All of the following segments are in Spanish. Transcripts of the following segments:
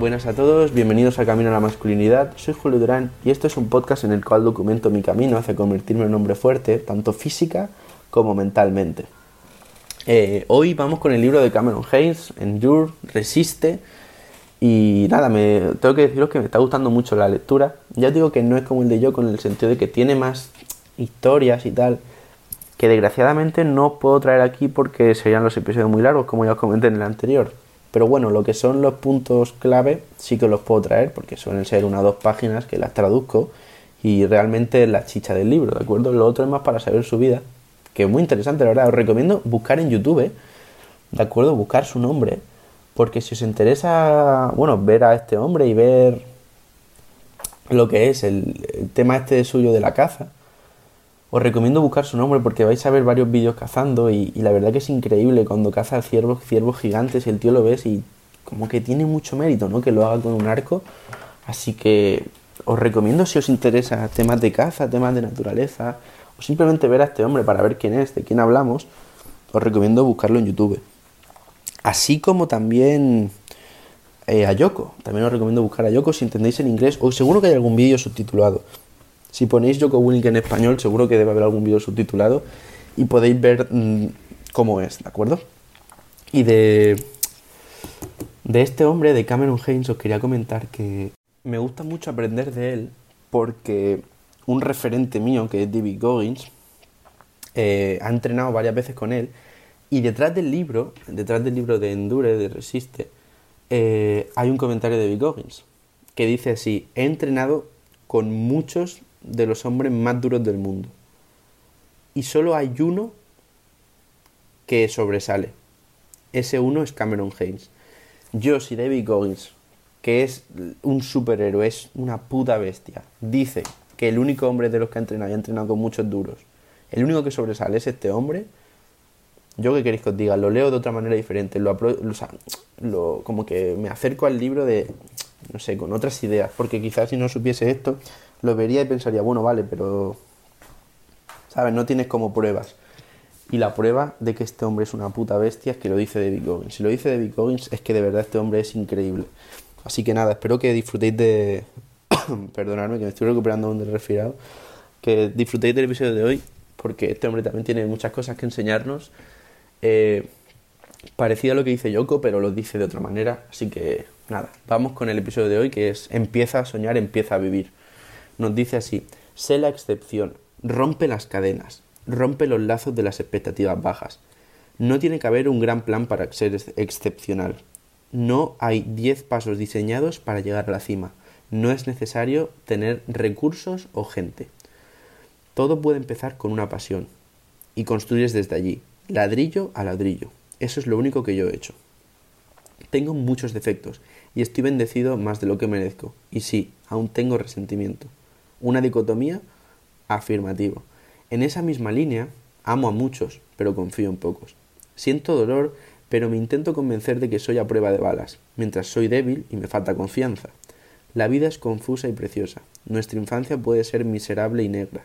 Buenas a todos, bienvenidos a Camino a la Masculinidad. Soy Julio Durán y esto es un podcast en el cual documento mi camino hacia convertirme en un hombre fuerte, tanto física como mentalmente. Eh, hoy vamos con el libro de Cameron Hayes, Endure, Resiste. Y nada, me, tengo que deciros que me está gustando mucho la lectura. Ya digo que no es como el de yo, con el sentido de que tiene más historias y tal, que desgraciadamente no puedo traer aquí porque serían los episodios muy largos, como ya os comenté en el anterior. Pero bueno, lo que son los puntos clave sí que los puedo traer porque suelen ser una o dos páginas que las traduzco y realmente es la chicha del libro, ¿de acuerdo? Lo otro es más para saber su vida, que es muy interesante, la verdad. Os recomiendo buscar en YouTube, ¿de acuerdo? Buscar su nombre, porque si os interesa, bueno, ver a este hombre y ver lo que es el, el tema este suyo de la caza, os recomiendo buscar su nombre porque vais a ver varios vídeos cazando y, la verdad que es increíble cuando caza ciervos, ciervos gigantes y el tío lo ves y como que tiene mucho mérito, ¿no? Que lo haga con un arco. Así que os recomiendo si os interesa temas de caza, temas de naturaleza o simplemente ver a este hombre para ver quién es, de quién hablamos, os recomiendo buscarlo en YouTube. Así como también eh, a Yoko. También os recomiendo buscar a Yoko si entendéis en inglés o seguro que hay algún vídeo subtitulado. Si ponéis Joko Willink en español, seguro que debe haber algún vídeo subtitulado y podéis ver mm, cómo es, ¿de acuerdo? Y de, de este hombre, de Cameron Haynes, os quería comentar que me gusta mucho aprender de él porque un referente mío, que es David Goggins, eh, ha entrenado varias veces con él y detrás del libro, detrás del libro de Endure, de Resiste, eh, hay un comentario de David Goggins que dice así, he entrenado con muchos de los hombres más duros del mundo. Y solo hay uno que sobresale. Ese uno es Cameron Haynes. Yo, si David Goggins, que es un superhéroe, es una puta bestia, dice que el único hombre de los que ha entrenado y ha entrenado con muchos duros, el único que sobresale es este hombre, yo qué queréis que os diga, lo leo de otra manera diferente, lo, lo, como que me acerco al libro de, no sé, con otras ideas, porque quizás si no supiese esto, lo vería y pensaría, bueno, vale, pero, ¿sabes? No tienes como pruebas. Y la prueba de que este hombre es una puta bestia es que lo dice David Goggins. Si lo dice David Goggins es que de verdad este hombre es increíble. Así que nada, espero que disfrutéis de... Perdonadme que me estoy recuperando un del resfriado. Que disfrutéis del episodio de hoy porque este hombre también tiene muchas cosas que enseñarnos. Eh, parecido a lo que dice Yoko, pero lo dice de otra manera. Así que nada, vamos con el episodio de hoy que es Empieza a soñar, empieza a vivir nos dice así, sé la excepción, rompe las cadenas, rompe los lazos de las expectativas bajas. No tiene que haber un gran plan para ser excepcional. No hay diez pasos diseñados para llegar a la cima. No es necesario tener recursos o gente. Todo puede empezar con una pasión y construyes desde allí, ladrillo a ladrillo. Eso es lo único que yo he hecho. Tengo muchos defectos y estoy bendecido más de lo que merezco. Y sí, aún tengo resentimiento una dicotomía afirmativo. En esa misma línea, amo a muchos, pero confío en pocos. Siento dolor, pero me intento convencer de que soy a prueba de balas, mientras soy débil y me falta confianza. La vida es confusa y preciosa. Nuestra infancia puede ser miserable y negra.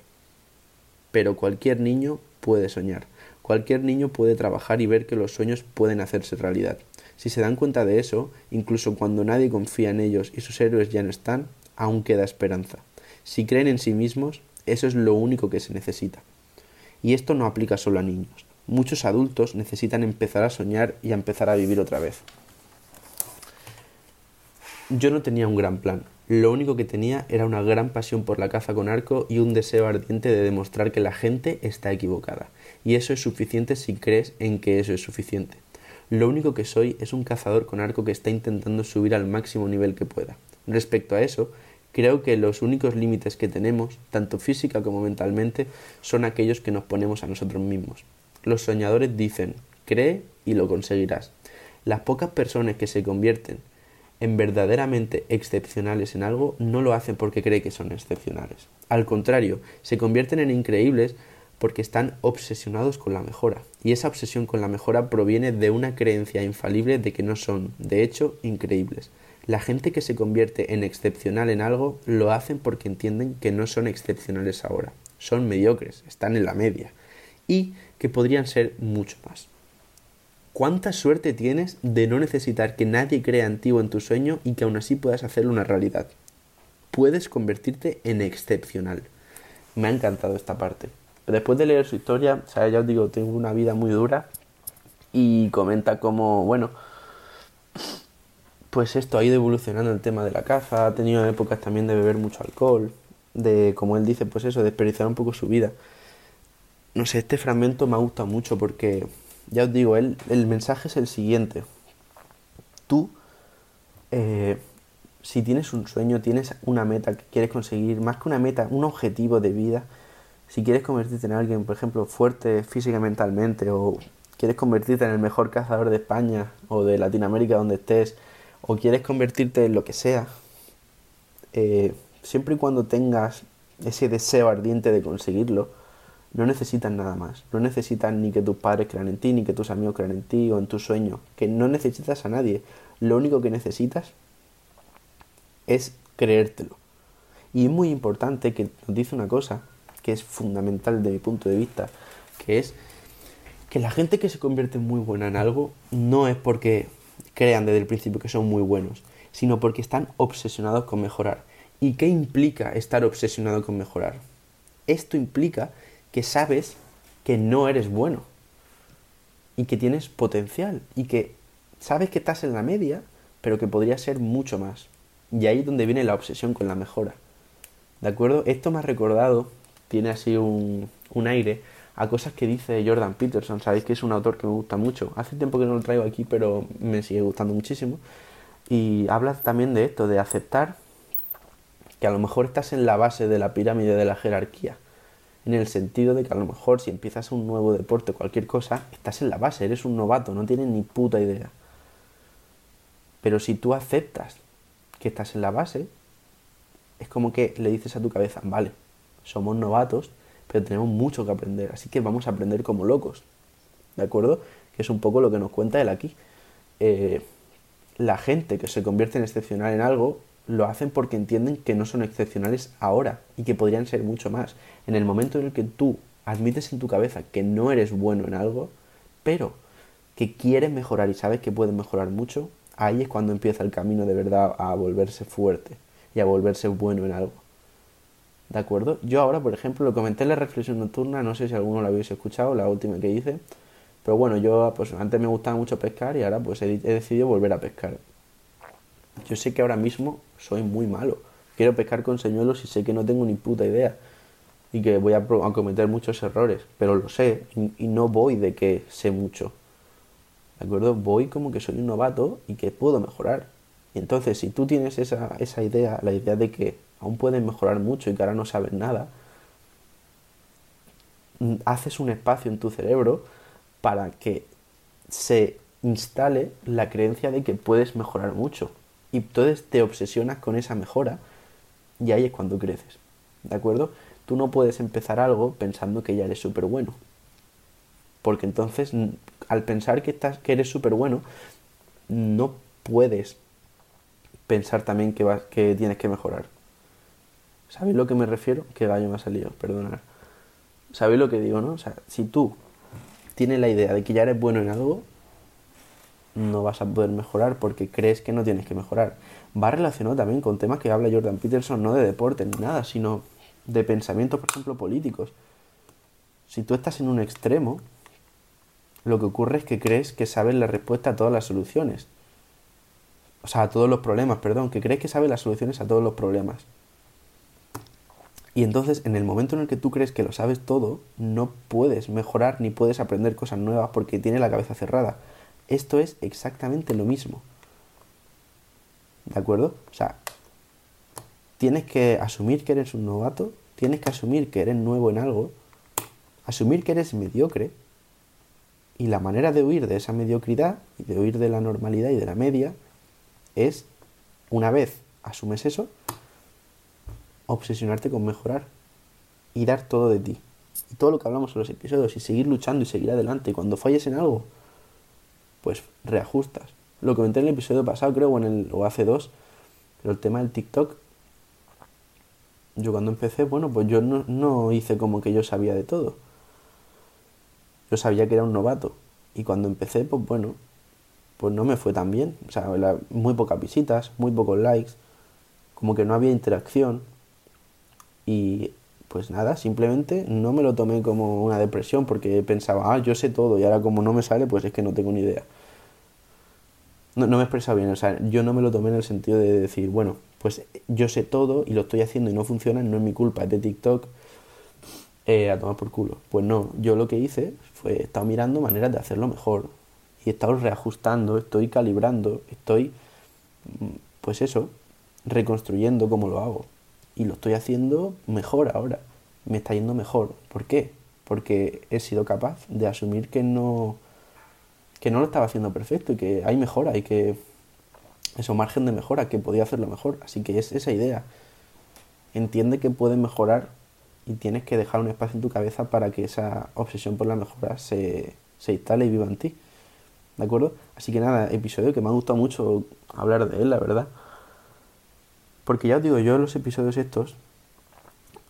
Pero cualquier niño puede soñar. Cualquier niño puede trabajar y ver que los sueños pueden hacerse realidad. Si se dan cuenta de eso, incluso cuando nadie confía en ellos y sus héroes ya no están, aún queda esperanza. Si creen en sí mismos, eso es lo único que se necesita. Y esto no aplica solo a niños. Muchos adultos necesitan empezar a soñar y a empezar a vivir otra vez. Yo no tenía un gran plan. Lo único que tenía era una gran pasión por la caza con arco y un deseo ardiente de demostrar que la gente está equivocada. Y eso es suficiente si crees en que eso es suficiente. Lo único que soy es un cazador con arco que está intentando subir al máximo nivel que pueda. Respecto a eso, Creo que los únicos límites que tenemos, tanto física como mentalmente, son aquellos que nos ponemos a nosotros mismos. Los soñadores dicen, cree y lo conseguirás. Las pocas personas que se convierten en verdaderamente excepcionales en algo no lo hacen porque creen que son excepcionales. Al contrario, se convierten en increíbles porque están obsesionados con la mejora. Y esa obsesión con la mejora proviene de una creencia infalible de que no son, de hecho, increíbles. La gente que se convierte en excepcional en algo lo hacen porque entienden que no son excepcionales ahora, son mediocres, están en la media y que podrían ser mucho más. ¿Cuánta suerte tienes de no necesitar que nadie crea en ti o en tu sueño y que aún así puedas hacerlo una realidad? Puedes convertirte en excepcional. Me ha encantado esta parte. Después de leer su historia, ya os digo, tengo una vida muy dura y comenta cómo, bueno, pues esto ha ido evolucionando el tema de la caza, ha tenido épocas también de beber mucho alcohol, de, como él dice, pues eso, desperdiciar un poco su vida. No sé, este fragmento me ha gustado mucho porque, ya os digo, él, el mensaje es el siguiente. Tú, eh, si tienes un sueño, tienes una meta que quieres conseguir, más que una meta, un objetivo de vida, si quieres convertirte en alguien, por ejemplo, fuerte física y mentalmente, o quieres convertirte en el mejor cazador de España o de Latinoamérica donde estés, o quieres convertirte en lo que sea, eh, siempre y cuando tengas ese deseo ardiente de conseguirlo, no necesitas nada más. No necesitas ni que tus padres crean en ti, ni que tus amigos crean en ti o en tu sueño. Que no necesitas a nadie. Lo único que necesitas es creértelo. Y es muy importante que nos dice una cosa que es fundamental de mi punto de vista, que es que la gente que se convierte muy buena en algo no es porque crean desde el principio que son muy buenos, sino porque están obsesionados con mejorar. ¿Y qué implica estar obsesionado con mejorar? Esto implica que sabes que no eres bueno y que tienes potencial y que sabes que estás en la media, pero que podría ser mucho más. Y ahí es donde viene la obsesión con la mejora. ¿De acuerdo? Esto me ha recordado, tiene así un, un aire a cosas que dice Jordan Peterson. Sabéis que es un autor que me gusta mucho. Hace tiempo que no lo traigo aquí, pero me sigue gustando muchísimo. Y habla también de esto, de aceptar que a lo mejor estás en la base de la pirámide de la jerarquía. En el sentido de que a lo mejor si empiezas un nuevo deporte o cualquier cosa, estás en la base, eres un novato, no tienes ni puta idea. Pero si tú aceptas que estás en la base, es como que le dices a tu cabeza, vale, somos novatos, pero tenemos mucho que aprender, así que vamos a aprender como locos. ¿De acuerdo? Que es un poco lo que nos cuenta él aquí. Eh, la gente que se convierte en excepcional en algo lo hacen porque entienden que no son excepcionales ahora y que podrían ser mucho más. En el momento en el que tú admites en tu cabeza que no eres bueno en algo, pero que quieres mejorar y sabes que puedes mejorar mucho, ahí es cuando empieza el camino de verdad a volverse fuerte y a volverse bueno en algo. ¿De acuerdo? Yo ahora, por ejemplo, lo comenté en la reflexión nocturna, no sé si alguno lo habéis escuchado, la última que hice, pero bueno, yo pues antes me gustaba mucho pescar y ahora pues he, decidido volver a pescar. Yo sé que ahora mismo soy muy malo. Quiero pescar con señuelos y sé que no tengo ni puta idea y que voy a, cometer muchos errores, pero lo sé y, no voy de que sé mucho. ¿De acuerdo? Voy como que soy un novato y que puedo mejorar. Y entonces, si tú tienes esa, esa idea, la idea de que aún puedes mejorar mucho y que ahora no sabes nada, mm, haces un espacio en tu cerebro para que se instale la creencia de que puedes mejorar mucho. Y entonces te obsesionas con esa mejora y ahí es cuando creces. ¿De acuerdo? Tú no puedes empezar algo pensando que ya eres súper bueno. Porque entonces, al pensar que, estás, que eres súper bueno, no puedes pensar también que, que tienes que mejorar. ¿Sabéis lo que me refiero? Que gallo me ha salido, perdonad. ¿Sabéis lo que digo, no? O sea, si tú tienes la idea de que ya eres bueno en algo, no vas a poder mejorar porque crees que no tienes que mejorar. Va relacionado también con temas que habla Jordan Peterson, no de deporte ni nada, sino de pensamientos, por ejemplo, políticos. Si tú estás en un extremo, lo que ocurre es que crees que sabes la respuesta a todas las soluciones. O sea, a todos los problemas, perdón, que crees que sabes las soluciones a todos los problemas. Y entonces, en el momento en el que tú crees que lo sabes todo, no puedes mejorar ni puedes aprender cosas nuevas porque tienes la cabeza cerrada. Esto es exactamente lo mismo. ¿De acuerdo? O sea, tienes que asumir que eres un novato, tienes que asumir que eres nuevo en algo, asumir que eres mediocre, y la manera de huir de esa mediocridad y de huir de la normalidad y de la media es, una vez asumes eso, obsesionarte con mejorar y dar todo de ti. Y todo lo que hablamos en los episodios y seguir luchando y seguir adelante. Y cuando falles en algo, pues reajustas. Lo comenté en el episodio pasado, creo, o, en el, o hace dos, pero el tema del TikTok, yo cuando empecé, bueno, pues yo no, no hice como que yo sabía de todo. Yo sabía que era un novato. Y cuando empecé, pues bueno, pues no me fue tan bien. O sea, muy pocas visitas, muy pocos likes, como que no había interacción. Y pues nada, simplemente no me lo tomé como una depresión porque pensaba, ah, yo sé todo y ahora como no me sale, pues es que no tengo ni idea. No, no me he expresado bien, o sea, yo no me lo tomé en el sentido de decir, bueno, pues yo sé todo y lo estoy haciendo y no funciona, no es mi culpa, es de TikTok, eh, a tomar por culo. Pues no, yo lo que hice fue, he estado mirando maneras de hacerlo mejor y he estado reajustando, estoy calibrando, estoy, mm, pues eso, reconstruyendo cómo lo hago. Y lo estoy haciendo mejor ahora, me está yendo mejor. ¿Por qué? Porque he sido capaz de asumir que no, que no lo estaba haciendo perfecto y que hay mejora y que eso margen de mejora, que podía hacerlo mejor. Así que es esa idea. Entiende que puedes mejorar y tienes que dejar un espacio en tu cabeza para que esa obsesión por la mejora se, se instale y viva en ti. ¿De acuerdo? Así que nada, episodio que me ha gustado mucho hablar de él, la verdad. Porque ya os digo, yo en los episodios estos,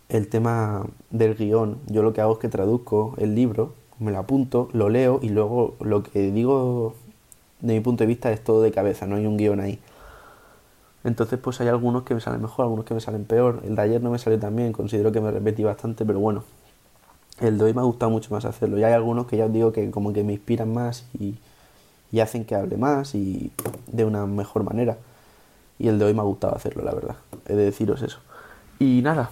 el tema del guion, yo lo que hago es que traduzco el libro, me lo apunto, lo leo y luego lo que digo de mi punto de vista es todo de cabeza, no hay un guion ahí. Entonces pues hay algunos que me salen mejor, algunos que me salen peor. El de ayer no me salió tan bien, considero que me repetí bastante, pero bueno. El de hoy me ha gustado mucho más hacerlo. Y hay algunos que ya os digo que como que me inspiran más y, y hacen que hable más y de una mejor manera. Y el de hoy me ha gustado hacerlo, la verdad. He de deciros eso. Y nada,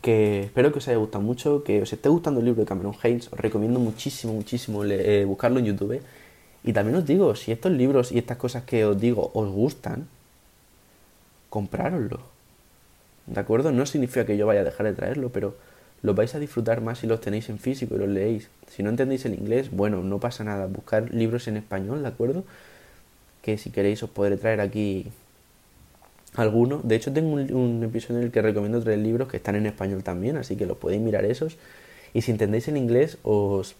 que espero que os haya gustado mucho, que os esté gustando el libro de Cameron Haynes. Os recomiendo muchísimo, muchísimo eh, buscarlo en YouTube. Y también os digo, si estos libros y estas cosas que os digo os gustan, comprároslo. ¿De acuerdo? No significa que yo vaya a dejar de traerlo, pero los vais a disfrutar más si los tenéis en físico y los leéis. Si no entendéis el inglés, bueno, no pasa nada. Buscar libros en español, ¿de acuerdo? Que si queréis os podré traer aquí alguno. De hecho, tengo un, episodio en el que recomiendo tres libros que están en español también, así que los podéis mirar esos. Y si entendéis el inglés, os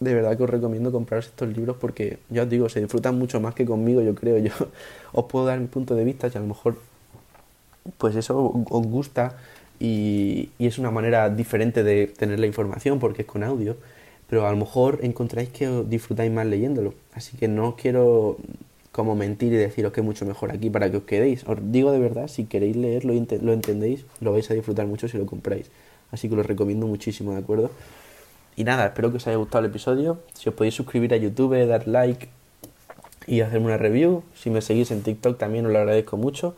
de verdad que os recomiendo compraros estos libros porque ya os digo, se disfrutan mucho más que conmigo, yo creo. Yo os puedo dar mi punto de vista y a lo mejor pues eso os gusta y, y, es una manera diferente de tener la información porque es con audio, pero a lo mejor encontráis que os disfrutáis más leyéndolo. Así que no quiero como mentir y deciros que es mucho mejor aquí para que os quedéis. Os digo de verdad, si queréis leerlo y lo entendéis, lo vais a disfrutar mucho si lo compráis. Así que lo recomiendo muchísimo, ¿de acuerdo? Y nada, espero que os haya gustado el episodio. Si os podéis suscribir a YouTube, dar like y hacerme una review. Si me seguís en TikTok también os lo agradezco mucho.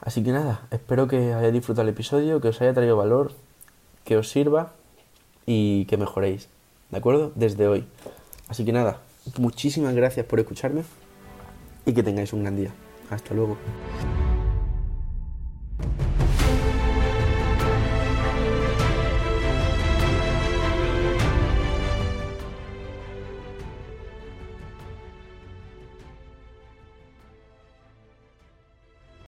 Así que nada, espero que hayáis disfrutado el episodio, que os haya traído valor, que os sirva y que mejoréis. ¿De acuerdo? Desde hoy. Así que nada, muchísimas gracias por escucharme y que tengáis un gran día. Hasta luego.